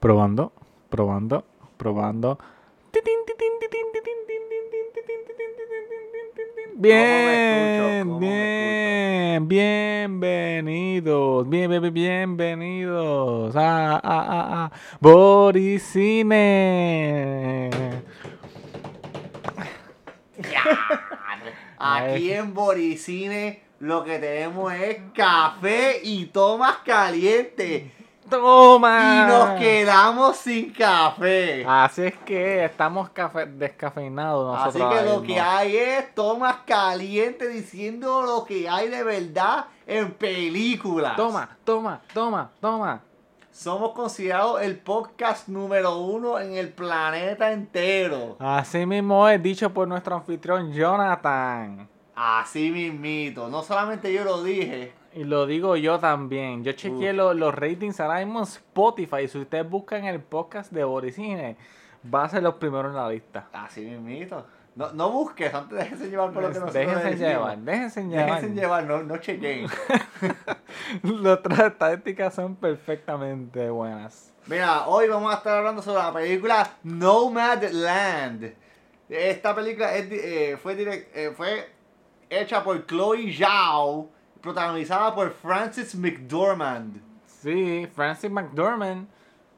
Probando, probando, probando. Bien, ¿Cómo me bien, bienvenidos, bien, bien, bien, bienvenidos a, a, a, a Boricine. Aquí en Boricine lo que tenemos es café y tomas calientes. ¡Toma! Y nos quedamos sin café. Así es que estamos cafe- descafeinados Así nosotros. que ahora lo mismo. que hay es tomas calientes diciendo lo que hay de verdad en películas. Toma, toma, toma, toma. Somos considerados el podcast número uno en el planeta entero. Así mismo es dicho por nuestro anfitrión Jonathan. Así mismito. No solamente yo lo dije. Y lo digo yo también. Yo chequeé Uf. lo- los ratings ahora mismo en Spotify. Si ustedes buscan el podcast de Boricine, va a ser los primeros en la lista. Así mismito. No, no busques, antes déjense llevar por lo que nosotros déjense decimos. llevar, déjense llevar. Déjense llevar, no, no chequen. Nuestras estadísticas son perfectamente buenas. Mira, hoy vamos a estar hablando sobre la película Nomadland. Esta película es eh, fue, direct- eh, fue hecha por Chloe Zhao, protagonizada por Frances McDormand. Sí, Frances McDormand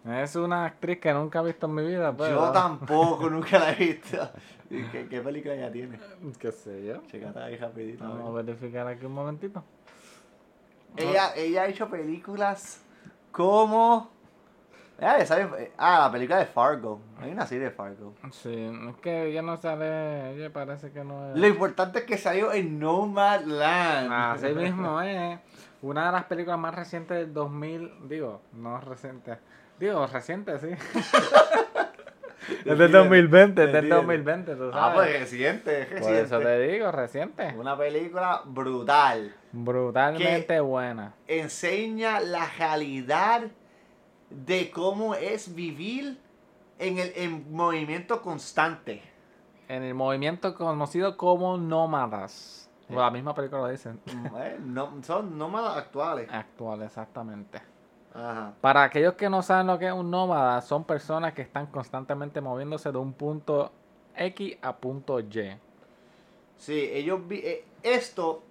es una actriz que nunca he visto en mi vida. Pero... Yo tampoco, nunca la he visto. ¿Y ¿Qué, qué película ya tiene? ¿Qué sé yo? Checate ahí rapidito. Vamos a verificar aquí un momentito. Ella, ella ha hecho películas como... Ah, sabe- ah, la película de Fargo. Hay una serie de Fargo. Sí, es que ella no sale, ella parece que no es... Lo importante es que salió en Nomadland. Así mismo es. Una de las películas más recientes del 2000, digo, no reciente, digo, reciente, sí. es del 2020, es del Entiendo. 2020, tú Ah, pues reciente, es Por reciente. eso te digo, reciente. Una película brutal. Brutalmente buena. Enseña la realidad de cómo es vivir en el en movimiento constante. En el movimiento conocido como nómadas. Sí. La misma película lo dicen. Eh, no, son nómadas actuales. Actual, exactamente. Ajá. Para aquellos que no saben lo que es un nómada, son personas que están constantemente moviéndose de un punto X a punto Y. Sí, ellos vi eh, esto,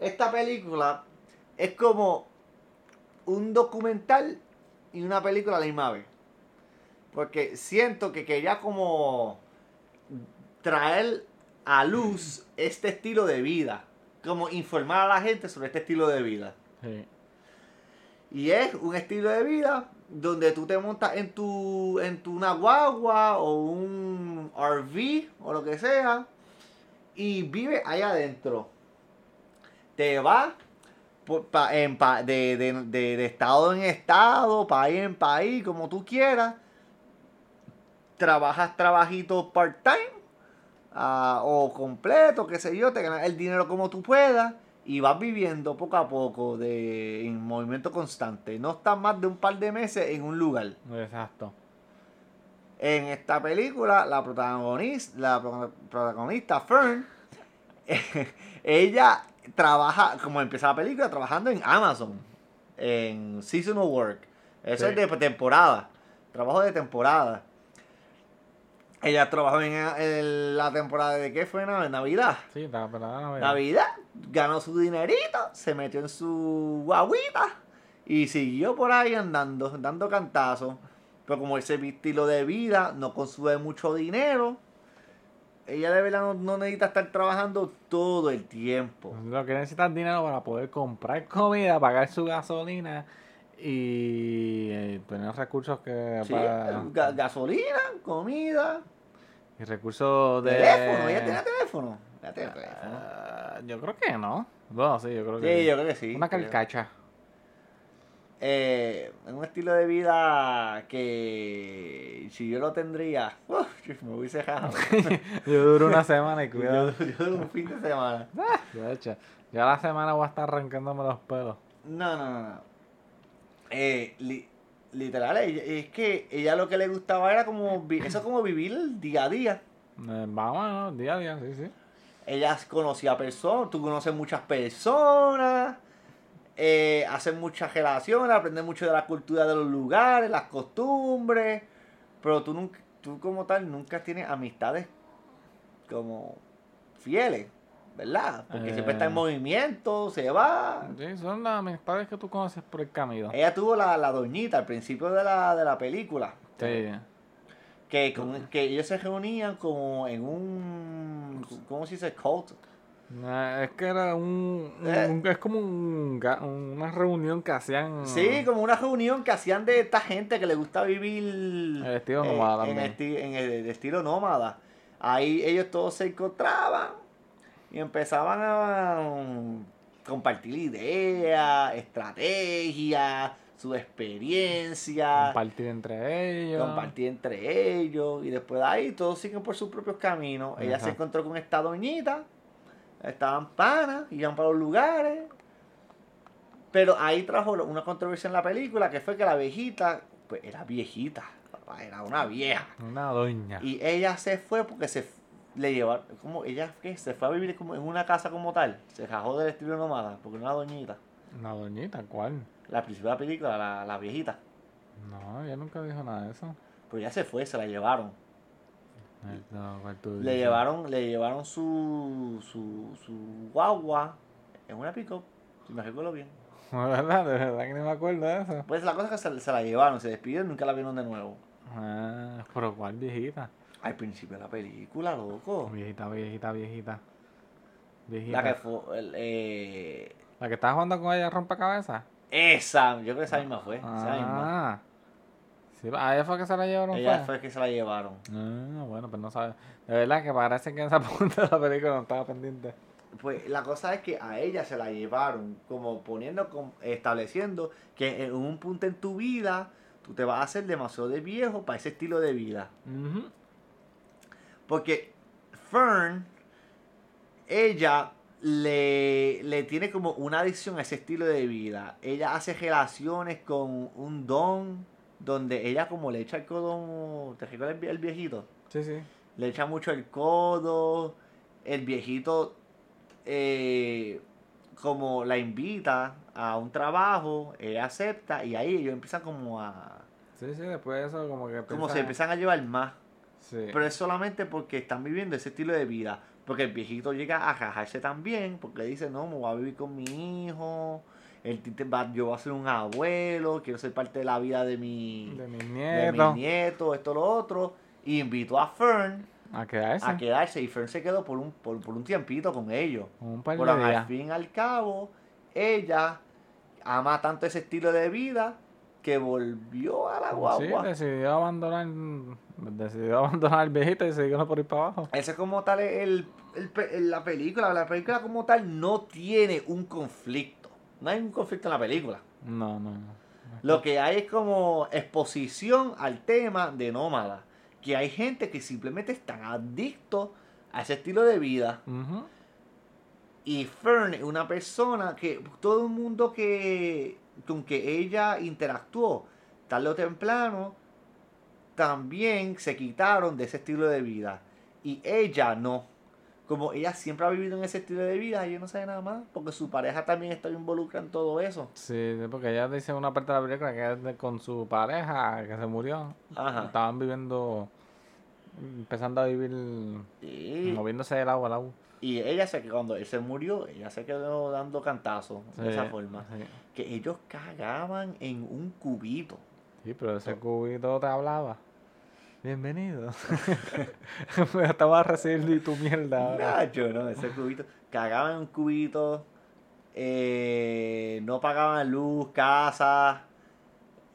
esta película es como un documental y una película a la misma vez. Porque siento que quería como traer a luz este estilo de vida. Como informar a la gente sobre este estilo de vida. Sí. Y es un estilo de vida donde tú te montas en tu, en tu una guagua o un RV o lo que sea y vives ahí adentro. Te vas pa- en pa- de, de- de- de estado en estado, país en país, como tú quieras. Trabajas trabajitos part-time ah, o completo, qué sé yo, te ganas el dinero como tú puedas y vas viviendo poco a poco de, en movimiento constante. No estás más de un par de meses en un lugar. Exacto. En esta película, la protagonista, la pro- protagonista Fern, ella trabaja, como empieza la película, trabajando en Amazon, en seasonal work. Eso Sí. es de temporada, trabajo de temporada. Ella trabajó en, en la temporada de qué fue. En Navidad. Sí, pero ahora no veo. Navidad, ganó su dinerito, se metió en su guaguita y siguió por ahí andando, dando cantazos. Pero como ese estilo de vida no consume mucho dinero, ella de verdad no, no necesita estar trabajando todo el tiempo. Lo que necesita es dinero para poder comprar comida, pagar su gasolina y eh, tener recursos que Sí, para- ga- gasolina, comida, y recursos de teléfono, ella tiene teléfono. Ella tiene teléfono. Ah, yo creo que no. Bueno, sí, yo creo que Sí, sí. yo creo que sí. Una creo. Eh, es un estilo de vida que si yo lo tendría, me hubiese dejado. yo duro una semana y cuidado. yo duro un fin de semana. De hecho, ya la semana voy a estar arrancándome los pelos. No, no, no. no. Eh, li- literal, es que ella lo que le gustaba era como, eso es como vivir el día a día. Eh, vamos, ¿no? día a día, sí, sí. Ella conocía personas, tú conoces muchas personas. Eh, hacen muchas relaciones, aprenden mucho de la cultura de los lugares, las costumbres, pero tú, nunca, tú como tal nunca tienes amistades como fieles, ¿verdad? Porque siempre está en Eh. movimiento, se va. Sí, son las amistades que tú conoces por el camino. Ella tuvo la, la doñita al principio de la, de la película. Sí. Que, con- que ellos se reunían como en un. ¿Cómo se dice? Cult. Es que era un, un- Eh. es como un, una reunión que hacían Sí, como una reunión que hacían de esta gente que le gusta vivir. El estilo eh, nómada en, también. esti- en el estilo nómada. Ahí ellos todos se encontraban y empezaban a um, compartir ideas, estrategias, su experiencia. compartir entre ellos. compartir entre ellos y después de ahí todos siguen por sus propios caminos. Ella se encontró con esta doñita, estaban panas, iban para los lugares. Pero ahí trajo una controversia en la película que fue que la viejita, pues era viejita, era una vieja. Una doña. Y ella se fue porque se le llevaron, como ella ¿qué? se fue a vivir como en una casa como tal, se rajó del estilo nómada, porque era una doñita. Una doñita, ¿cuál? La principal película, la, la viejita. No, ella nunca dijo nada de eso. Pues ya se fue, se la llevaron. Ay, no, ¿cuál tú Le llevaron, le llevaron su, su, su guagua en una pick si me recuerdo bien. De verdad, de verdad que no me acuerdo de eso. Pues la cosa es que se, se la llevaron, se despidieron y nunca la vieron de nuevo. Ah, pero ¿cuál viejita? Al principio de la película, loco. Viejita, viejita, viejita. Viejita. La que fue, el, eh, ¿La que estaba jugando con ella rompecabezas? esa, yo creo que esa misma fue, esa misma. Ah. Sí, a ella fue que se la llevaron. Ella fue? que se la llevaron. Ah, bueno, pues no sabe. De verdad que parece que en esa punta de la película no estaba pendiente. Pues la cosa es que a ella se la llevaron, como poniendo, como estableciendo que en un punto en tu vida tú te vas a hacer demasiado de viejo para ese estilo de vida. Ujú. Porque Fern, ella le, le tiene como una adicción a ese estilo de vida. Ella hace relaciones con un don donde ella como le echa el codo, ¿te recuerdas el vie- el viejito? Sí, sí. Le echa mucho el codo, el viejito eh, como la invita a un trabajo, ella acepta y ahí ellos empiezan como a... Sí, sí, después de eso como que Como se empiezan a llevar más. Sí. Pero es solamente porque están viviendo ese estilo de vida. Porque el viejito llega a rajarse también, porque dice, no, me voy a vivir con mi hijo, el yo voy a ser un abuelo, quiero ser parte de la vida de mi, de mis de nietos. mi nieto, esto, lo otro. Y invitó a Fern A quedarse. a quedarse y Fern se quedó por un, por, por un tiempito con ellos. Un par Pero al fin y al cabo, ella ama tanto ese estilo de vida que volvió a la Sí, guagua. decidió abandonar, decidió abandonar al viejito y siguió por ir para abajo. Ese como tal es el, el pe- la película. La película como tal no tiene un conflicto. No hay un conflicto en la película. No, no, no. Lo que hay es como exposición al tema de nómada. Que hay gente que simplemente están adictos a ese estilo de vida. Y Fern es una persona que todo el mundo que con que ella interactuó, tarde o temprano, también se quitaron de ese estilo de vida. Y ella no. Como ella siempre ha vivido en ese estilo de vida, ella no sabe nada más, porque su pareja también está involucrada en todo eso. Sí, porque ella dice en una parte de la película que es de- con su pareja que se murió. Ajá. Estaban viviendo, empezando a vivir, moviéndose del agua al agua. y ella se cuando él se murió, ella se quedó dando cantazos de esa forma. Sí, Que ellos cagaban en un cubito. Sí, pero ese cubito te hablaba. Bienvenido. Estaba a recibir tu mierda. Nacho, no, ese cubito. Cagaban en un cubito. eh, no pagaban luz, casa.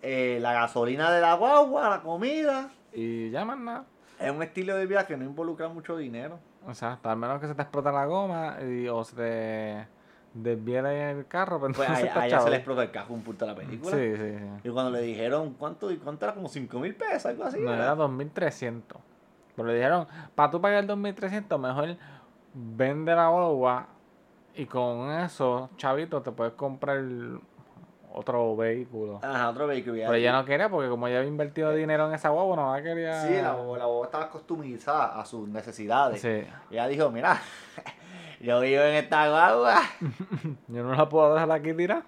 eh, la gasolina de la guagua, la comida. Y ya más nada. Es un estilo de vida que no involucra mucho dinero. O sea, hasta al menos que se te explota la goma y, o se te desviere el carro, pero Pues entonces a, está a ella se le explotó el cajo un punto de la película. Sí, sí, sí. Y cuando le dijeron cuánto, y cuánto era como 5 mil pesos, algo así. No, era 2300. Pero le dijeron, para tú pagar 2300, mejor vende la guagua y con eso, chavito, te puedes comprar otro vehículo. Ajá, otro vehículo. Pero ella no quería porque como ella había invertido dinero en esa guagua, no la quería... Sí, la, la guagua estaba customizada a sus necesidades. Sí. Ella dijo, mira, Yo vivo en esta guagua. Yo no la puedo dejar aquí tirada.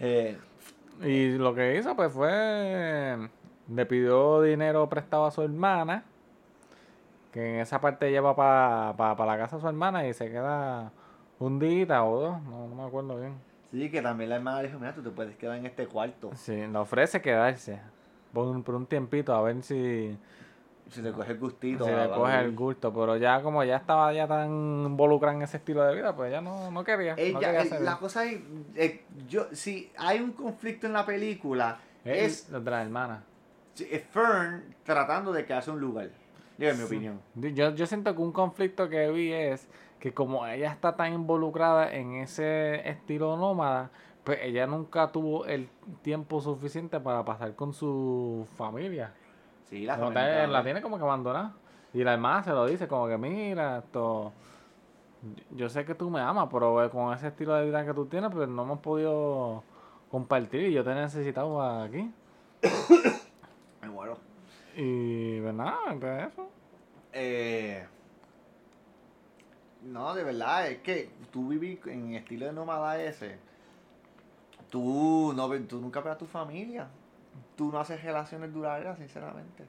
Eh, Y lo que hizo pues fue le pidió dinero prestado a su hermana, que en esa parte lleva para la casa de su hermana y se queda un día o dos, no, no me acuerdo bien. sí, que también la hermana le dijo, mira, tú te puedes quedar en este cuarto. Sí, le ofrece quedarse por un, por un tiempito a ver si, Si te coge el gustito. si le coge el gusto, pero ya como ya estaba ya tan involucrada en ese estilo de vida, pues ya no, no quería. no Ella, quería el- hacer la cosa es, eh, yo, si hay un conflicto en la película, es, de la hermana. es Fern tratando de quedarse un lugar. Digo, en mi opinión. Yo, yo siento que un conflicto que vi es que como ella está tan involucrada en ese estilo nómada, pues ella nunca tuvo el tiempo suficiente para pasar con su familia. Sí, la Como la tiene como que abandonada. Y la hermana se lo dice, como que mira, esto. Yo sé que tú me amas, pero eh, con ese estilo de vida que tú tienes, pues no hemos podido compartir y yo te he necesitado aquí. Me muero. Y pues nada, pues eso. Eh, no, de verdad, es que tú vivís en estilo de nómada ese. Tú, no, tú nunca ves a tu familia. Tú no haces relaciones duraderas, sinceramente.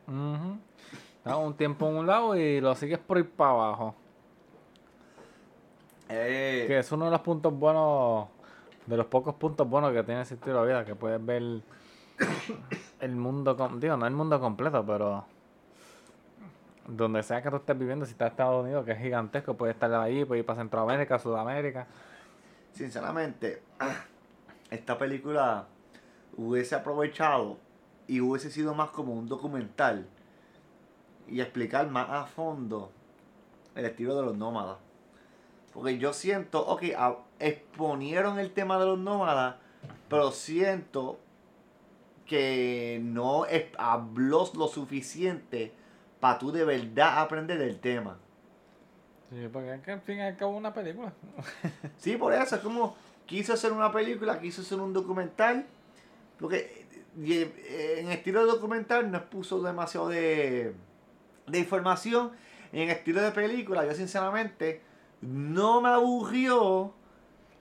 Estás un tiempo en un lado y lo sigues por ir para abajo. Eh, Que es uno de los puntos buenos, de los pocos puntos buenos que tiene ese estilo de vida, que puedes ver el mundo, digo, no el mundo completo, pero donde sea que tú estés viviendo, si estás en Estados Unidos, que es gigantesco, puedes estar ahí, puedes ir para Centroamérica, Sudamérica. sinceramente, esta película hubiese aprovechado y hubiese sido más como un documental y explicar más a fondo el estilo de los nómadas. Porque yo siento, ok, exponieron el tema de los nómadas, pero siento que no es- habló lo suficiente para tú de verdad aprender del tema. Sí, porque es que al fin y al cabo una película. Sí, por eso, es como quiso hacer una película, quiso hacer un documental, porque eh, en estilo de documental no expuso demasiado de, de información, y en estilo de película, yo sinceramente no me aburrió,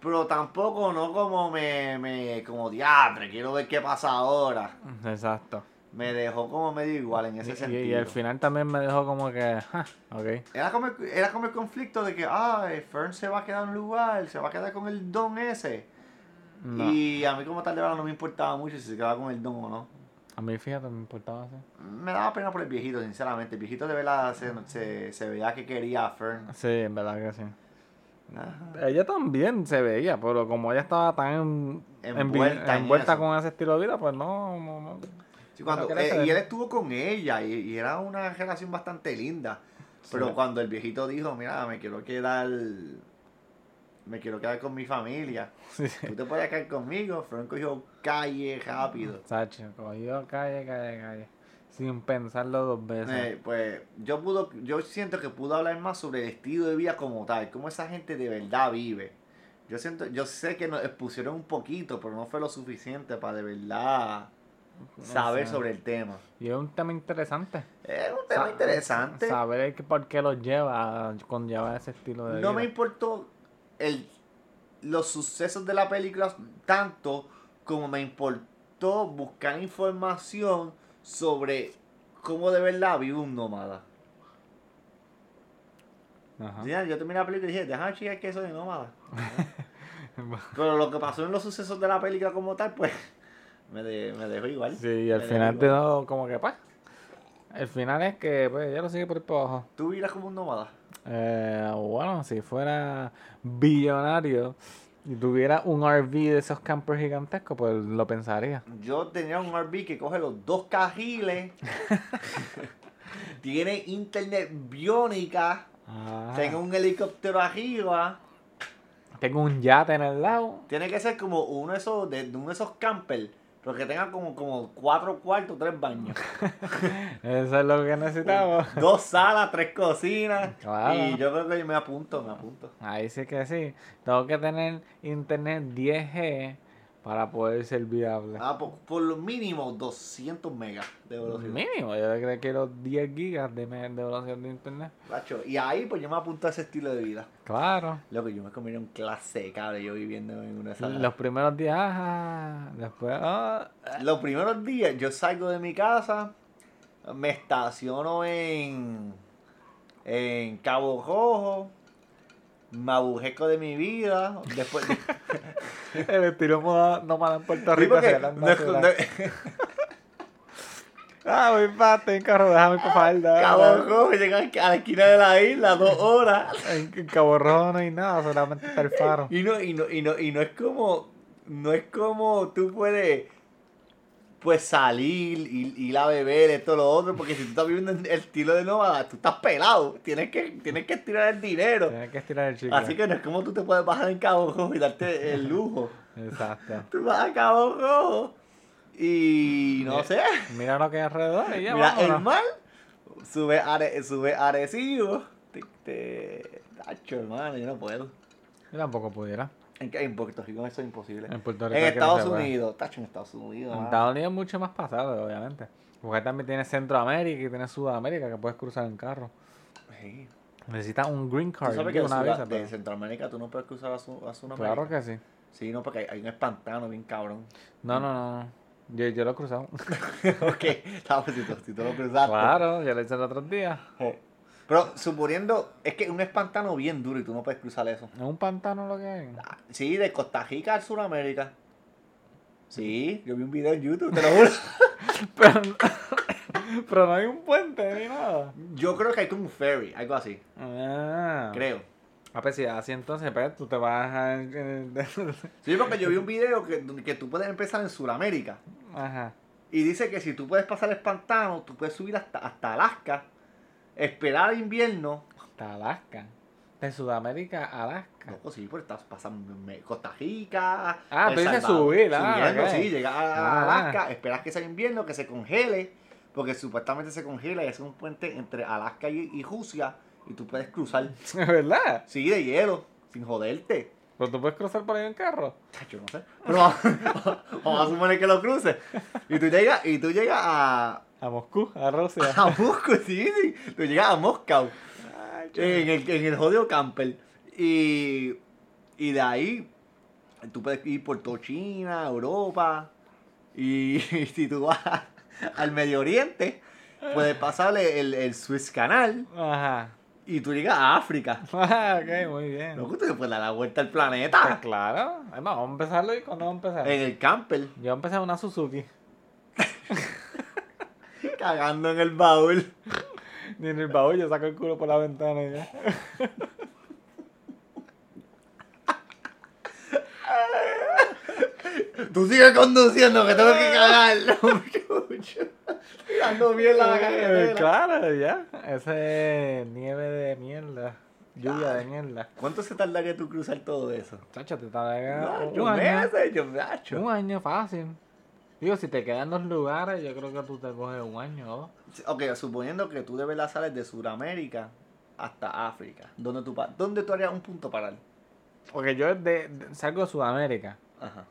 pero tampoco no como me, me como diatre, quiero ver qué pasa ahora. Exacto. Me dejó como medio igual en ese Y, sentido. y al final también me dejó como que, ja, ok. Era como, el, era como el conflicto de que, ah, Fern se va a quedar en un lugar, se va a quedar con el don ese. No. Y a mí como tal de verdad no me importaba mucho si se quedaba con el don o no. A mí, fíjate, me importaba así. Me daba pena por el viejito, sinceramente. El viejito de verdad se, se, se veía que quería a Fern. Sí, en verdad que sí. Ajá. Ella también se veía, pero como ella estaba tan Envuelta en envuelta con ese estilo de vida, pues no, no, no. Sí, cuando, No eh, y él estuvo con ella y, y era una relación bastante linda. Pero cuando el viejito dijo, mira, me quiero quedar... Me quiero quedar con mi familia. Sí. Tú te puedes quedar conmigo. Fern cogió calle rápido. Sacho, cogió calle, calle, calle. Sin pensarlo dos veces. Eh, pues yo pudo, yo siento que pudo hablar más sobre el estilo de vida como tal, cómo esa gente de verdad vive. Yo siento, yo sé que nos expusieron un poquito, pero no fue lo suficiente para de verdad saber sé. sobre el tema. Y es un tema interesante. Es un tema Sa- interesante. Saber que por qué los lleva a conllevar ese estilo de No me vida. importó el, los sucesos de la película tanto como me importó buscar información sobre cómo de verdad vive un nómada. Ajá. Ya, yo terminé la película y dije, déjame checar que de nómada. Pero lo que pasó en los sucesos de la película como tal, pues, me, de- me dejó igual. Sí, y al final te da como que, pues. El final es que, pues, ella lo sigue por ahí para abajo. ¿Tú vivirás como un nómada? Eh, bueno, si fuera billonario y tuviera un RV de esos campers gigantescos, pues lo pensaría. Yo tenía un RV que coge los dos carriles, tiene internet biónica, Ah, tengo un helicóptero arriba. tengo un yate en el lado. Tiene que ser como uno de esos, de, de uno de esos campers, pero que tenga como, como cuatro cuartos, tres baños. Eso es lo que necesitamos. Dos salas, tres cocinas. Claro. Y yo creo que me apunto, me apunto. Ahí sí que sí. Tengo que tener internet 10G para poder ser viable. Ah, por, por lo mínimo 200 megas de velocidad. Mínimo, yo creo que quiero 10 gigas de, de velocidad de internet. Macho, Y ahí pues yo me apunto a ese estilo de vida. Claro. Lo que yo me comí un clase de cable yo viviendo en una sala. Los primeros días, ajá, después, ah, Los primeros días yo salgo de mi casa, me estaciono en, en Cabo Rojo, me abujeco de mi vida, después... el estilo moda nómada en Puerto Rico se no Ah, voy para en carro, déjame con falda. Cabo Rojo, llegar a la esquina de la isla, dos horas. En, en Cabo Rojo no hay nada, solamente está el faro. Y no, y no, y no, y no es como, no es como tú puedes pues salir y ir a beber esto lo otro, porque si tú estás viviendo el estilo de nómada, tú estás pelado, tienes que, tienes que estirar el dinero. Tienes que estirar el chicle. Así que no es como tú te puedes bajar en Cabo Rojo y darte el lujo. Exacto. Tú vas a Cabo Rojo y no sé, Mira lo que hay alrededor y ya mira el vámonos. mar, sube, are, sube Arecibo, te, te, tacho, hermano, yo no puedo. Yo tampoco pudiera. En, en Puerto Rico eso es imposible. En Puerto Rico. Estados. Unidos, tacho, en Estados Unidos. En. Estados Unidos es mucho más pasado, obviamente. Porque también tiene Centroamérica y tiene Sudamérica que puedes cruzar en carro. Sí. Necesitas un green Tú card, sabes que una visa. de Centroamérica tú no puedes cruzar a, su, a Sudamérica. Claro que sí. Sí, no, porque hay, hay un espantano bien cabrón. No, no, no. no. Yo, yo lo he cruzado. ok, pues si tú, si tú lo cruzaste. claro, yo lo hice el otro día. Pero suponiendo, es que es un espantano bien duro y tú no puedes cruzar eso. Es un pantano lo que hay. Ah, Sí, de Costa Rica al Sudamérica. Sí, yo vi un video en YouTube, te lo juro. Pero, pero no hay un puente ni nada. Yo creo que hay como un ferry, algo así. Ah. Creo. A ver, si así entonces, pues, tú te vas a... Sí, porque yo vi un video que, que tú puedes empezar en Sudamérica. Ajá. Y dice que si tú puedes pasar el pantano, tú puedes subir hasta, hasta Alaska, esperar invierno. Hasta Alaska. De Sudamérica a Alaska. No, pues sí, pues estás pasando Costa Rica. Ah, dices Salvador, subir, ah, subiendo, sí, llegar a Ah. Alaska, esperas que sea invierno, que se congele, porque supuestamente se congela y es un puente entre Alaska y, y Rusia, y tú puedes cruzar, ¿Es verdad? sí, de hielo, sin joderte. Pero tú puedes cruzar por ahí en carro. Yo no sé. Pero vamos, vamos a suponer que lo cruces. Y tú llegas, y tú llegas a, A Moscú, a Rusia. a Moscú, sí, sí. Tú llegas a Moscú. En el, en el jodido camper. Y, y de ahí tú puedes ir por toda China, Europa. Y, si tú vas al Medio Oriente, puedes pasarle el, el Suez Canal Ajá. y tú llegas a África. Ah, ok, muy bien. Loco, tú le puedes dar la vuelta al Pues planeta. claro. Además, vamos a empezarlo y cuando vamos a empezar. En el camper, Yo voy a empezar una Suzuki. Cagando en el baúl. Ni en el baúl, yo saco el culo por la ventana y ya. Tú sigues conduciendo, que tengo que cagar. Ando bien la Eh, carretera. claro, ya. Ese es nieve de mierda. Lluvia de mierda. ¿Cuánto se tardaría tú cruzar todo eso? Chacho, te tarda Nacho, un año. meses, yo, Nacho. Un año fácil. Digo, si te quedan dos lugares, yo creo que tú te coges un año o dos. Ok, suponiendo que tú de verdad sales de Sudamérica hasta África. ¿Dónde tú, ¿Dónde tú harías un punto parar? Porque yo de- de- salgo de Sudamérica. Ajá.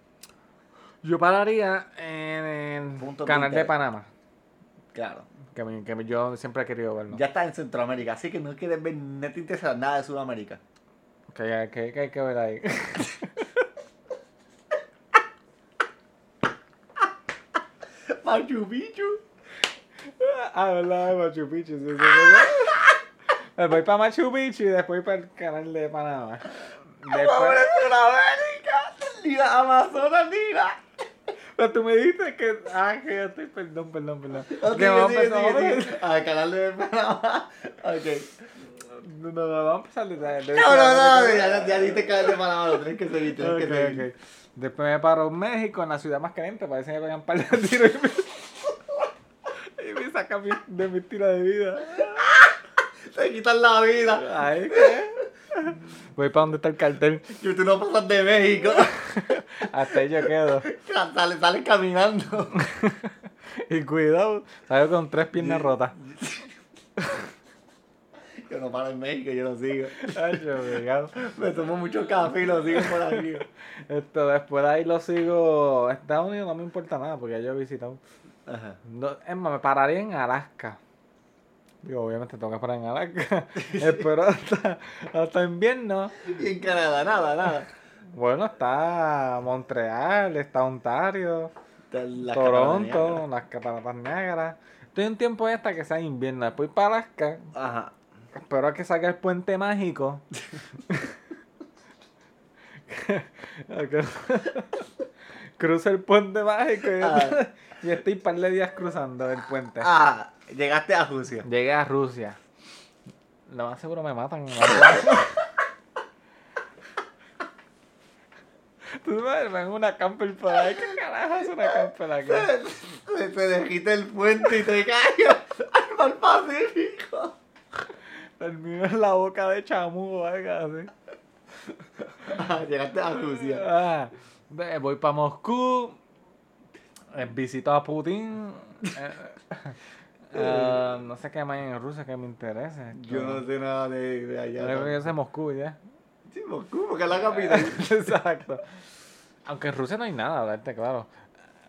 Yo pararía en el Punto de canal de. Panamá. Claro. Que, me- que yo siempre he querido verlo. Ya estás en Centroamérica, así que no quieres ver, no te interesa nada de Sudamérica. Que, que- que hay que ver ahí. Machu Picchu. ah, verdad, de Machu Picchu. sí, sí, sí. Me voy para Machu Picchu y después para el canal de Panamá. ¡Vamos Después! Ni la Amazonas ni la... pero tú me dijiste que. Ah, que yo estoy. Perdón, perdón, perdón. Que vamos a empezar-. Al canal de Panamá. Ok. No, no, no, vamos a empezar de, No, no, no, ya, ya diste canal de Panamá, lo tienes que seguir, tienes que seguir. Después me paro en México, en la ciudad más caliente, parece que me pegan par de tiros y me, y me sacan mi- de mi estilo de vida. Te quitan la vida. Ay, ¿qué? Voy para donde está el cartel. Y tú no pasas de México. Hasta ahí yo quedo. Sales sale caminando. Y cuidado, salgo con tres piernas rotas. No para en México, yo lo sigo. Me tomo mucho café y lo sigo por aquí. Esto, después de ahí lo sigo. Estados Unidos no me importa nada porque yo he visitado. Ajá. No, es más, me pararía en Alaska. Digo, obviamente tengo que parar en Alaska. Espero hasta, hasta invierno. Y en Canadá, nada, nada. Bueno, está Montreal, está Ontario, Toronto, las cataratas negras. Estoy un tiempo hasta que sea invierno. Después para Alaska. Ajá. Espero que saque el puente mágico. A que- Cruce el puente mágico y, Ah. y estoy un par de días cruzando el puente. Ah, llegaste a Rusia. Llegué a Rusia. Lo más seguro me matan. en. Tú sabes, ven una camper por ahí. ¿Qué carajo es una camper aquí? Se te dejiste el puente y te caes al Pacífico. Termino en la boca de chamu o algo así. Ah, llegaste a Rusia. Ah, voy para Moscú. eh, visito a Putin. eh, eh, no sé qué más hay en Rusia que me interese. Yo no sé nada de, de allá. Yo creo que yo sé Moscú ya. Sí, Moscú, porque es la capital. Exacto. Aunque en Rusia no hay nada, claro.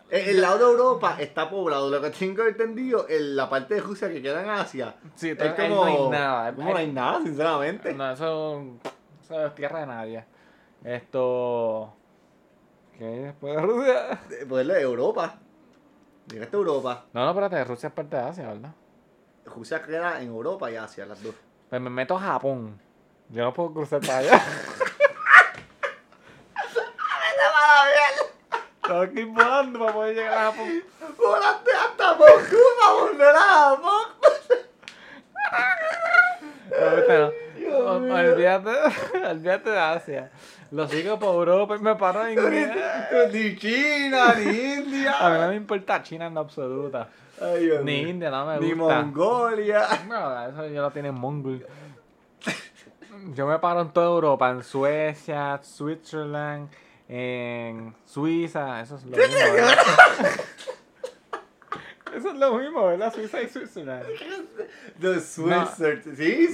El, el lado de Europa está poblado. Lo que tengo entendido, en la parte de Rusia que queda en Asia. Sí, es como. no hay nada. como no hay nada, sinceramente. No, eso, eso es tierra de nadie. Esto. ¿Qué hay después de Rusia? Eh, Pues de Europa. Llegaste a Europa. No, no, espérate, Rusia es parte de Asia, ¿verdad? Rusia queda en Europa y Asia, las dos. Pues me meto a Japón. Yo no puedo cruzar para allá. Tengo que ir volando para poder llegar a Japón. Volaste hasta Moscú para volver a Japón. No, no. Dios O- mío. Olvídate, olvídate de Asia. Lo sigo por Europa y me paro en. Ni China, ni India. A mí no me importa China en absoluta. Ay, Ni. India, no me Ni gusta. Mongolia. No, eso ya lo tienen mongol. Yo me paro en toda Europa, en Suecia, Switzerland, en Suiza, eso es lo mismo, ¿verdad? Eso es lo mismo, ¿verdad? Suiza y Suiza. Sí,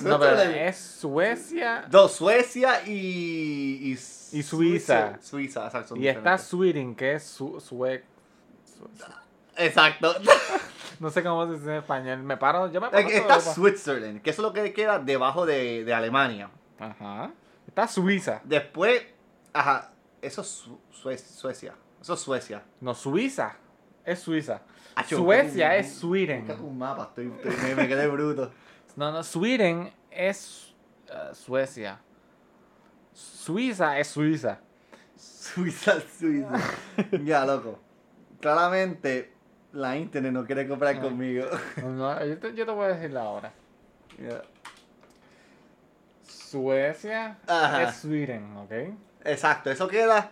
No, pero Suiza. es Suecia No, Suecia y. Y, Y Suiza. Suiza, exacto. y está. Sweden, que es su sue-. Exacto. No sé cómo se dice en español. Me paro, yo me paro Está. Switzerland, que eso es lo que queda debajo de, de Alemania. Ajá. Está Suiza. Después, ajá, eso es Su- Sue- Suecia. Eso es Suecia. No, Suiza. Es Suiza. Acho, Suecia es Sweden. Tu mapa, estoy, estoy- me, me quedé bruto. No, no, Sweden es eh, Suecia. Suiza es Suiza. Suiza, Suiza. ya, loco. Claramente, la internet no quiere comprar Ah. conmigo. No, yo, te, yo te voy a decir la hora. Ya. Suecia Ajá. es Sweden, ¿ok? Exacto, eso queda.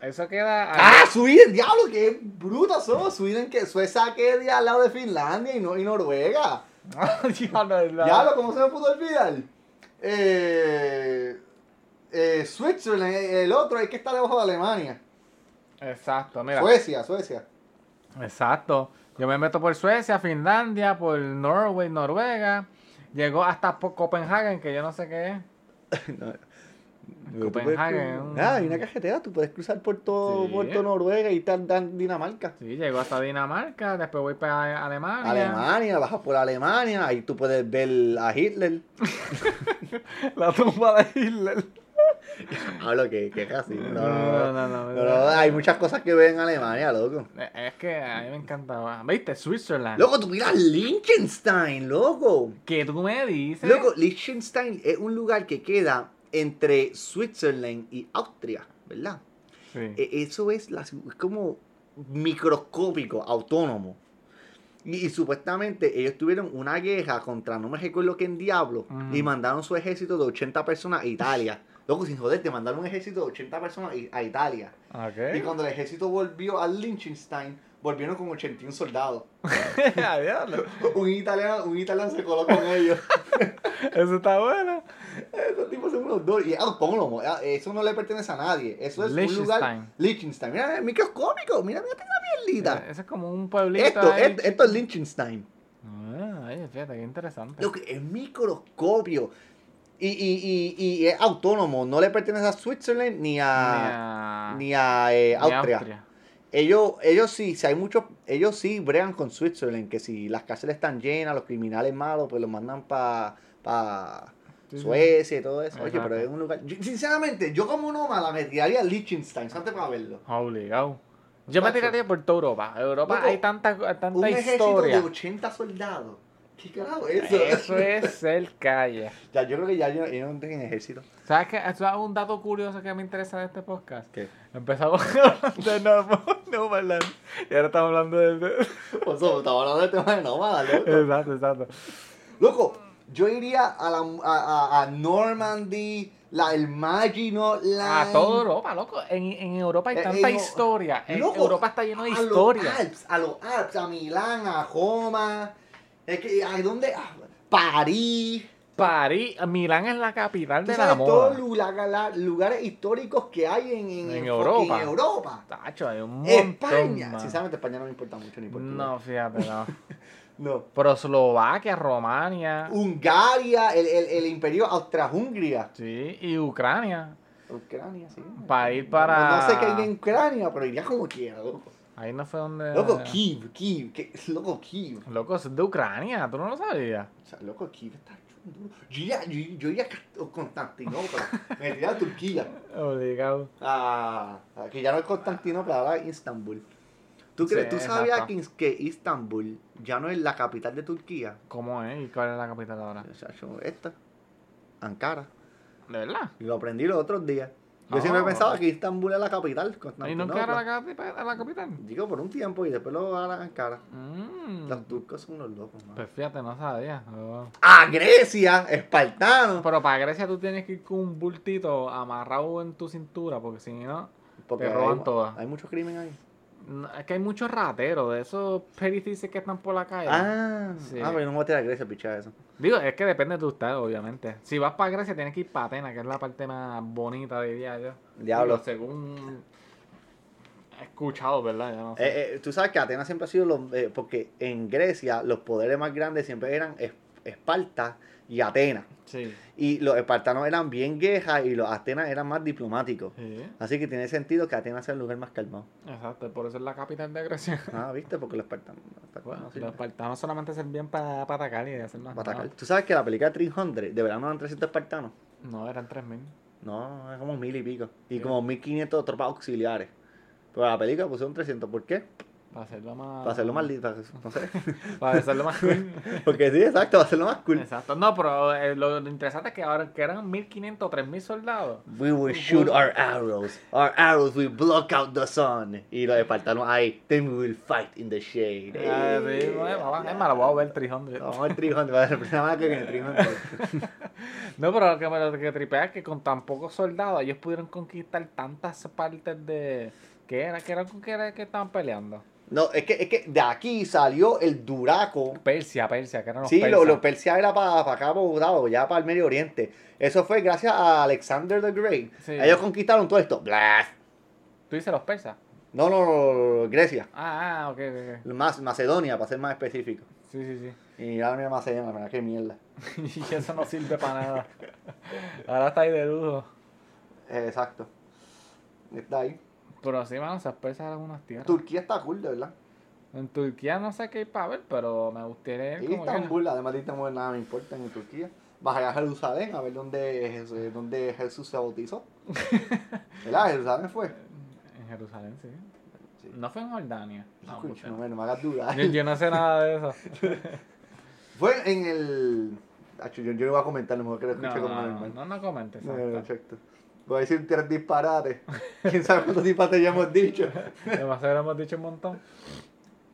Eso queda. ¡Ah! Sweden, diablo, qué brutos somos. Sweden, que Suecia queda al lado de Finlandia y, no, y Noruega. Diablo, la- Diablo, ¿cómo se me pudo olvidar? Eh, eh, Switzerland, eh, el otro, hay que estar debajo de Alemania. Exacto, mira. Suecia, Suecia. Exacto. Yo me meto por Suecia, Finlandia, por Norway, Noruega. Llegó hasta por Copenhagen, que yo no sé qué es. Copenhagen. Ah, hay una cajetera, tú puedes cruzar por todo, Sí. Noruega y estar en Dinamarca. Sí, llegó hasta Dinamarca, después voy para Alemania. Alemania, bajas por Alemania, ahí tú puedes ver a Hitler. La tumba de Hitler. Hablo que, que casi. No, No, no, no, no, no, no, hay muchas cosas que ver en Alemania, loco. Es que a mí me encantaba. ¿Viste? Switzerland. Loco, tú miras Liechtenstein, loco. Que tú me dices. Loco, Liechtenstein es un lugar que queda entre Switzerland y Austria, ¿verdad? Sí. E- Eso es, la, es como microscópico, autónomo. Y, y supuestamente ellos tuvieron una guerra contra no me recuerdo quién diablo y mandaron su ejército de 80 personas a Italia. Loco, sin joderte, mandaron un ejército de 80 personas a Italia. Ok. Y cuando el ejército volvió a Liechtenstein, volvieron con 81 soldados. Un italiano, un italiano se coló con ellos. Eso está bueno. Esos tipos son unos dos. Y es autónomo. eh, Eso no le pertenece a nadie. Eso es un lugar. Liechtenstein. Mira, es microscópico. Mira, mira esta mierdita. Eso es como un pueblito. Esto, ahí. esto, esto es Liechtenstein. Ah, fíjate, qué interesante. Lo que es microscopio. Y, y, y, y es autónomo, no le pertenece a Switzerland ni a, ni a, eh, Austria. Ellos, ellos sí, si hay muchos, ellos sí bregan con Switzerland, que si las cárceles están llenas, los criminales malos, pues los mandan para pa. Suecia y todo eso. Oye, pero es un lugar. yo- sinceramente, yo como nómada me tiraría a Liechtenstein antes para verlo. Obligado. Yo me tiraría por toda Europa. Europa Loco, hay tanta, Un tanta ejército historia. de 80 soldados. ¿Qué carajo es eso? Eso es ser calle. Ya, yo creo que ya yo, yo no tengo ejército. ¿Sabes qué? Eso es un dato curioso que me interesa de este podcast. ¿Qué? Empezamos hablando de Nomadland y ahora estamos hablando de... de- eso, estamos hablando del tema de nómada, loco. Exacto, exacto. Loco, yo iría a, la, a, a, Normandy, la, el Maginot Line. A toda Europa, loco. En, en Europa hay Eh, tanta en- historia. En Loco, Europa está lleno de a historia. Los Alps, a los Alps, a Milán, a Roma. Es que, ¿a dónde? A París. París, Milán es la capital de la sabes todos moda. los lugares históricos que hay en, en, En en Europa. fucking Europa. Tacho, hay un montón España. más. Sinceramente, España no me importa mucho ni por No, fíjate, no. No. Pero Eslovaquia, Romania, Hungaria, el, el, el imperio Austria-Hungría. sí, y Ucrania. Ucrania, sí. Pa' ir No- para- No, sé qué hay en Ucrania, pero iría como quiera, loco. Ahí no fue donde... Loco, Kiev, Kiev, que, loco, Kiev. Loco, es de Ucrania, tú no lo sabías. O sea, loco, Kiev está chulo. Yo iría, yo, yo iría a Constantinopla, me iría a Turquía. Obligado. A, a- que ya no es Constantinopla, ahora es Istambul. ¿Tú, crees, Sí, ¿tú sabías exacto. que, Istambul ya no es la capital de Turquía? ¿Cómo es? ¿Y cuál es la capital ahora? Esta, Ankara. ¿De verdad? Y lo aprendí los otros días. Yo Ah. siempre pensaba que Istambul es la capital, ¿Y nunca era la capital? La capital? Digo, por un tiempo y después lo harán Ankara. Mm. Los turcos son unos locos, man. Pues fíjate, no sabía. Oh. ¡A Grecia! ¡Espartano! Pero para Grecia tú tienes que ir con un bultito amarrado en tu cintura, porque si no, Porque te roban hay, todas. hay mucho crimen ahí. Es que hay muchos rateros de esos perifices que están por la calle. Ah, Sí. ah, pero yo no me voy a tirar a Grecia, picha eso. Digo, es que depende de usted, obviamente. Si vas para Grecia tienes que ir para Atenas, que es la parte más bonita, diría yo. Diablo. Digo, según he escuchado, ¿verdad? Ya no sé. Eh, eh, tú sabes que Atenas siempre ha sido los. eh, porque en Grecia los poderes más grandes siempre eran Esparta y Atenas. Sí. Y los espartanos eran bien guerras y los Atenas eran más diplomáticos. Sí, Así que tiene sentido que Atenas sea el lugar más calmado. exacto. Por eso es la capital de Grecia. Ah, ¿viste? Porque los espartanos. los espartanos Bueno, sirven. los espartanos solamente servían para atacar y hacer más Para atacar. ¿Tú sabes que la película 300 de verdad no eran 300 espartanos? No, eran 3000. No, es como mil y pico. Y Sí. como 1500 tropas auxiliares. Pero la película pusieron 300. ¿Por qué? Para hacerlo más. Para hacerlo más lindo. No sé. Para hacerlo más cool. Porque sí, exacto, para hacerlo más cool. Exacto. No, pero eh, lo, lo interesante es que ahora que eran 1500 o 3000 soldados. We will shoot our arrows. Our arrows will block out the sun. Y los espartanos ahí. Then we will fight in the shade. Ah, sí, es más, es más, lo voy a ver 300. Vamos al 300. Va a ser que viene 300. No, pero lo que me lo que tripea es que con tan pocos soldados ellos pudieron conquistar tantas partes de. ¿Qué era? ¿Qué era con qué era que estaban peleando? No, es que, es que de aquí salió el Duraco. Persia, Persia, que eran los Sí, persas. lo, lo Persia era para acá, para Dado, ya para el Medio Oriente. Eso fue gracias a Alexander the Great. Sí. Ellos conquistaron todo esto. Blah. ¿Tú dices los persas? No, no, no, no, Grecia. Ah, ah, ok, ok. Más, Macedonia, para ser más específico. Sí, sí, sí. Y ahora mira Macedonia, mira qué mierda. y eso no sirve para nada. Ahora está ahí de lujo. Exacto. Está ahí. Pero sí, mano, esas persas eran unas tierras. Turquía está cool, de verdad. En Turquía no sé qué hay para ver, pero me gustaría ir Y como que- Estambul, además de Estambul, nada me importa en Turquía. Vas a Jerusalén a ver dónde, Jesús- dónde Jesús se bautizó. ¿Verdad? Jerusalén fue. En Jerusalén, sí. Sí. No fue en Jordania. No, no, me- no me hagas dudar. yo, yo no sé nada de eso. Fue en el. Yo, yo no voy a comentar, mejor que lo No, escuche como no, no, no, no comentes. No, perfecto. Voy a decir tres disparates. ¿Quién sabe cuántos disparates ya hemos dicho? Demasiado hemos dicho un montón.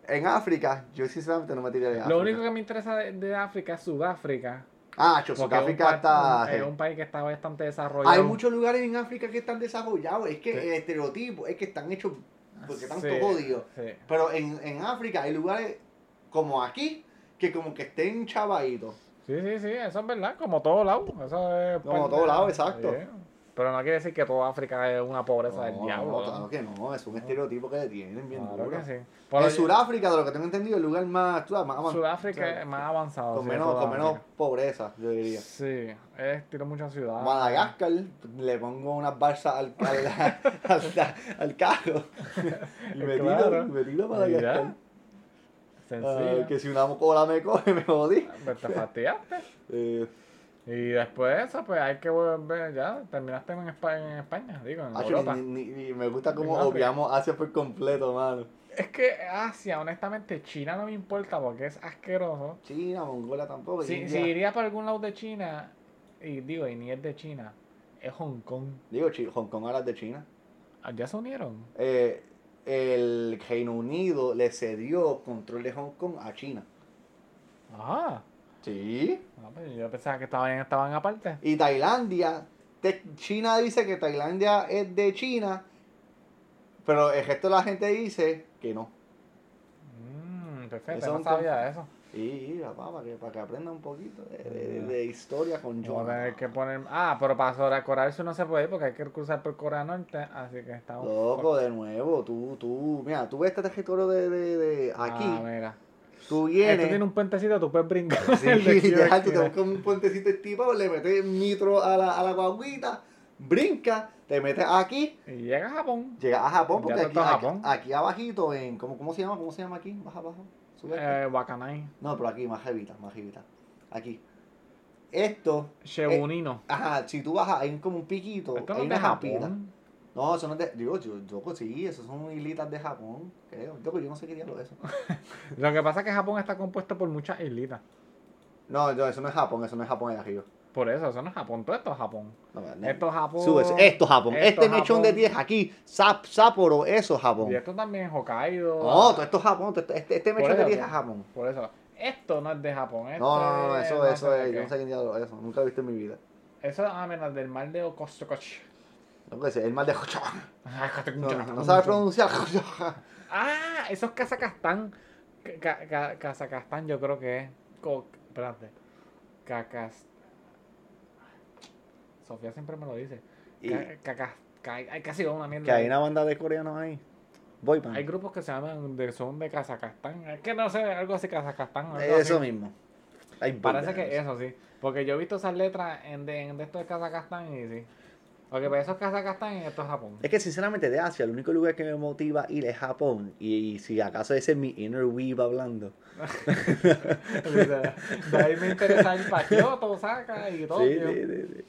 En África, yo sinceramente no me tiré de África. Lo único que me interesa de, de África es Sudáfrica. Ah, un, Sudáfrica está. es un país que está bastante desarrollado. Hay muchos lugares en África que están desarrollados. Es que Sí. el estereotipo es que están hechos porque están Sí, sí. Pero en, en África hay lugares como aquí que como que estén chavaditos. Sí, sí, sí, eso es verdad, como todo lado. Eso es Como parte todo lado, exacto. Sí. Pero no quiere decir que toda África es una pobreza del diablo. no, claro que no, es un estereotipo que tienen bien Claro duro. que sí. En Sudáfrica, de lo que tengo entendido, el lugar más, más avanzado. Sudáfrica es más avanzado. Con sí, menos, con menos pobreza, yo diría. Sí, es tiro muchas ciudades. Madagascar, le pongo unas balsas al, al, al, al carro y me tiro, Claro. me tiro a Madagascar. Ah, Sencillo. que si una cola me coge, me jodí. Pues te fastidiaste. Eh, Y después de eso, pues hay que volver ya. Terminaste en España, en España digo, en Hacho, Europa. ni- me gusta cómo obviamos Asia por completo, mano. Es que Asia, honestamente, China no me importa porque es asqueroso. China, Mongolia tampoco. Si, si iría para algún lado de China, y digo, y ni es de China, es Hong Kong. Digo, Hong Kong ahora es de China. ¿Ya se unieron? Eh, el Reino Unido le cedió control de Hong Kong a China. Ah, Sí. no, pues yo pensaba que estaban, estaban aparte. Y Tailandia, te- China dice que Tailandia es de China, pero el resto de la gente dice que no. Mmm, perfecto, Eso no sabía eso. Y papá, para que, para que aprenda un poquito de, de- de historia con John. que poner. Ah, pero para Corea Sur no se puede ir porque hay que cruzar por Corea Norte, así que estamos. Loco, de nuevo, tú, tú, mira, tú ves este territorio de, de, de aquí, Ah, mira. Tú Esto tiene vienes, un puentecito, tú puedes brincar. sí, literal, tú te buscas un puentecito estipado, le metes nitro a la, a la guaguita, brinca, te metes aquí, Y llega a Japón. llegas a Japón, porque aquí, Japón. aquí abajito, en, ¿cómo, ¿cómo se llama? ¿Cómo se llama aquí? Baja abajo, sube. Eh, Wakanai. No, pero aquí, más jevita, más jevita. Aquí. Esto, Shebunino. ajá, si tú bajas, hay como un piquito, Esto hay una japita. Japón. No, eso no es de. Digo, yo, yo pues sí, esos son islitas de Japón, creo. Yo, yo no sé qué diablo es eso. Lo que pasa es que Japón está compuesto por muchas islitas. No, yo, eso no es Japón, eso no es Japón allá arriba. Por eso, eso no es Japón, todo esto es Japón. No, no. Esto es Japón. Sube, esto es Japón. esto este es mechón de Japón. 10 aquí, Sap, Sapporo, eso es Japón. Y esto también es Hokkaido. No, todo esto es Japón. todo esto- este, este mechón de eso, 10 es pues. Japón. Por eso, esto no es de Japón. Esto No, no, no, es eso, no eso de es. Yo no sé qué diablo es eso. Nunca he visto en mi vida. Eso es ah, mira, del mar de Okostokoch. No que sé, el mal de. Ah, No, no sabe pronunciar. Ah, eso es Kazajstán. Ka- Ka- Kazajstán yo creo que es. Espérate. Cacas. Sofía siempre me lo dice. Cacas- Hay casi una mierda. que hay una banda de coreanos ahí. Boy band. Hay grupos que se llaman de, son de Kazajstán. Es que no sé, algo así Kazajstán. Eso así. mismo. Hay Parece que eso sí. Porque yo he visto esas letras en de, en de esto de Kazajstán y sí. Porque pues eso es Kazajstán y esto es Japón. Es que sinceramente de Asia, el único lugar que me motiva a ir es Japón. Y, si acaso ese es mi inner weave hablando. de, ahí me interesa ir para Kyoto, Osaka y todo. Sí, sí, sí, sí.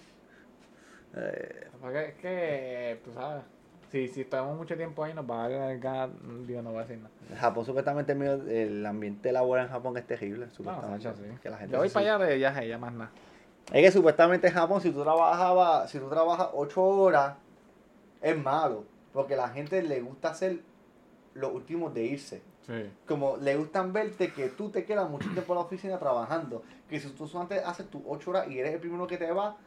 Eh, Porque es que, tú sabes, si, si estamos mucho tiempo ahí nos va a dar ganas, digo, no voy a decir nada. Japón supuestamente el, ambiente laboral en Japón es terrible. No, Supuestamente. Sacho, sí. Que la gente Yo voy para allá de viaje, ya más nada. Es que supuestamente en Japón, si tú trabajabas, si tú trabajas 8 horas, es malo. Porque la gente le gusta hacer los últimos de irse. Sí. Como le gustan verte que tú te quedas mucho tiempo en la oficina trabajando. Que si tú solamente haces tus 8 horas y eres el primero que te va,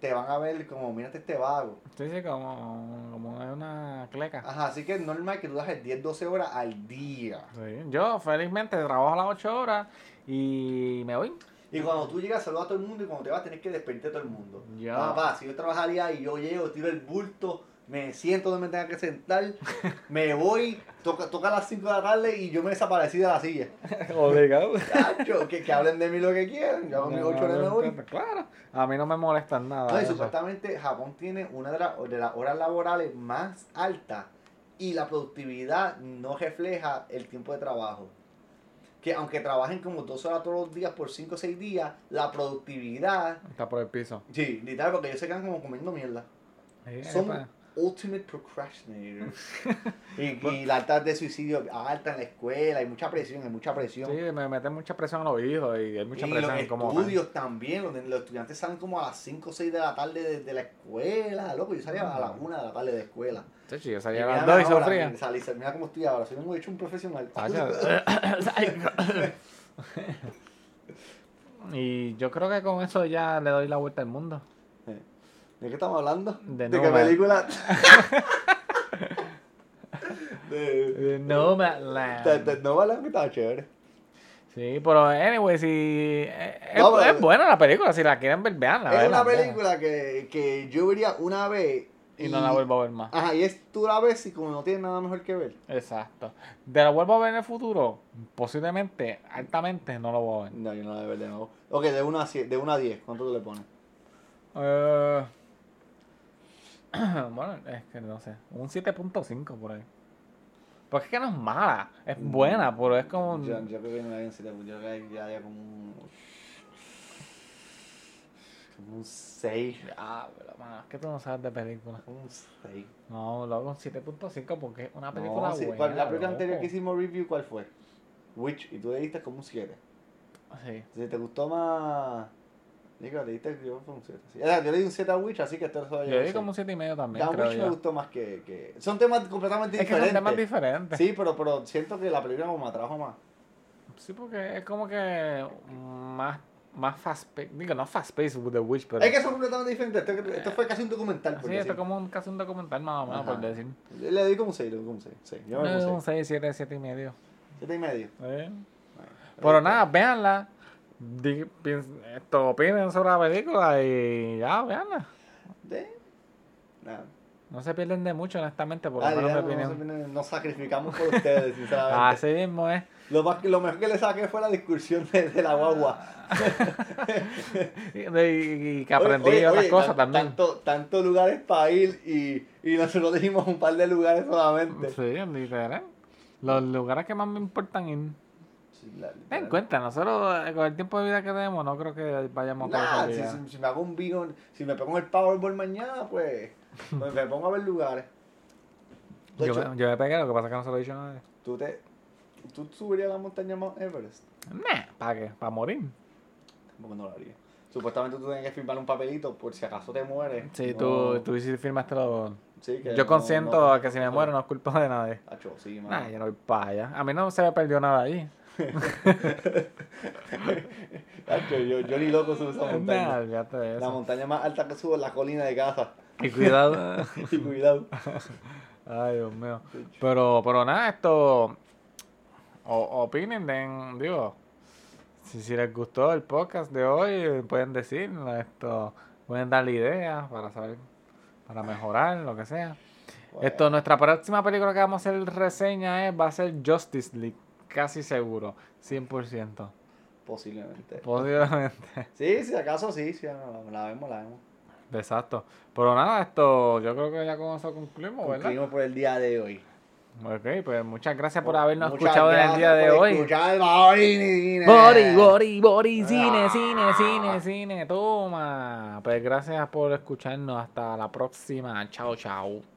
te van a ver como, mírate este vago. Sí, sí, como, como una cleca. Ajá, así que es normal que tú das 10, 12 horas al día. Sí. Yo felizmente trabajo a las 8 horas y me voy. Y cuando tú llegas, saludas a todo el mundo y cuando te vas, tienes que despedirte a todo el mundo. Ya. Papá, si yo trabajaría y yo llego, tiro el bulto, me siento donde me tenga que sentar, me voy, toca, toca a las 5 de la tarde y yo me desaparecí de la silla. Obligado. Cacho, que, que hablen de mí lo que quieran, yo hago mis 8 horas me voy. Claro, a mí no me molesta nada. No, y supuestamente Japón tiene una de, de las horas laborales más altas y la productividad no refleja el tiempo de trabajo. Que aunque trabajen como dos horas todos los días por 5 o 6 días, la productividad, Está por el piso. sí, literal, porque ellos se quedan como comiendo mierda. Sí, Son epa. Ultimate procrastinators. y, y la alta de suicidio alta en la escuela, hay mucha presión, hay mucha presión. Sí, me mete mucha presión a los hijos y hay mucha y presión los van. estudios también, donde los estudiantes salen como a las 5 o 6 de la tarde de, de la escuela, loco, yo salía a las 1 de la tarde de la escuela. Sí, sí, yo salía a las dos y ahora, sufría. salí, salí, mira cómo estoy ahora, soy un hecho un profesional. Vaya. y yo creo que con eso ya le doy la vuelta al mundo. ¿De qué estamos hablando? De ¿De qué película? de, No, Nomadland. de, de Nomadland, que estaba chévere. Sí, pero anyway, si eh, es, No, es buena la película, si la quieren ver, veanla. es una película que, que yo vería una vez. Y no la vuelvo a ver más. Ajá, y es tú la ves y como no tienes nada mejor que ver. Exacto. ¿De la vuelvo a ver en el futuro? Posiblemente, altamente, no lo voy a ver. No, yo no la voy a ver de nuevo. Ok, de 1 a, 100 de 1 a 10, ¿cuánto tú le pones? Eh, bueno, es que no sé. Un 7.5 por ahí. Porque es que no es mala. Es buena, pero es como... un- Yo, yo creo que no hay un 7, yo creo que ya haya como un. Como un 6. Ah, pero es que tú no sabes de películas. Un 6. No, luego un 7.5 porque es una película No, sí, buena. ¿cuál- la película anterior que hicimos review, ¿cuál fue? Witch, y tú le diste como un 7. Sí. Si te gustó más. Digo, le diste yo fue un 7. Sí. Sea, Yo le di un 7 a Witch, así que esto a Yo llevar di un como un seis. 7.5 también, Ya, creo Witch me gustó más que, que. Son temas completamente Es que diferentes. son temas diferentes. Sí, pero, pero siento que la película como me atrajo más. Sí, porque es como que más, más fast paced. Digo, no fast with The Witch, pero. Es que son completamente diferentes. Esto, esto fue casi un documental. por Sí, esto decir. es como un, casi un documental más o menos, por decir. Le di como un 6, le di como un 6. Sí, yo Eh, puse un 6, 7, 7 y medio. 7 y medio. Eh. Bueno, Pero nada, véanla. Di- esto, opinen sobre la película y ya, véanla. De- Nada. No se pierden de mucho, honestamente, por lo Ah, menos mi opinión. nos, sacrificamos por ustedes, sinceramente. Así mismo es. Lo, más, lo mejor que le saqué fue la discusión de, de la guagua. Y, y- que aprendí Oye, oye, otras oye, cosas también. Tanto, tantos lugares para ir y, y nosotros dijimos un par de lugares solamente. Sí, literal. Los lugares que más me importan ir. La- Ten en cuenta, nosotros eh, con el tiempo de vida que tenemos, no creo que vayamos a Nah, conocer si, si- si me hago un vino, si me pongo el Powerball mañana, pues, pues me pongo a ver lugares. Yo, hecho, me, yo me pegué, lo que pasa es que no se lo he dicho a nadie. tú, te, tú subirías a la montaña Mount Everest. Nah, ¿para qué? ¿Para morir? Tampoco no lo haría. Supuestamente tú tienes que firmar un papelito por si acaso te mueres. Sí, no- tú, tú sí firmaste lo... sí, que Yo no- consiento no- a que si me muero no es culpa de nadie. Acho, sí, Nah, yo no voy para allá. A mí no se me perdió nada ahí. Acho, yo, yo ni loco subo esa montaña. Nah, La montaña más alta que subo es la colina de casa. Y cuidado. Y cuidado. Ay, Dios mío. Pero, pero nada, esto. O, opinen, den, digo. Si, si les gustó el podcast de hoy, pueden decir esto. Pueden darle ideas para saber, para mejorar, lo que sea. Esto, nuestra próxima película que vamos a hacer reseña es, va a ser Justice League, casi seguro, 100%. Posiblemente. Posiblemente. Sí, si acaso sí, sí, la vemos, la vemos. Exacto. Pero nada, esto, yo creo que ya con eso concluimos, ¿verdad? Concluimos por el día de hoy. Ok, pues muchas gracias por habernos Muchas escuchado en el día de hoy. Bori. Bori, Bori, Bori, cine, Ah. cine, cine, cine, toma. Pues gracias por escucharnos. Hasta la próxima. Chao, chao.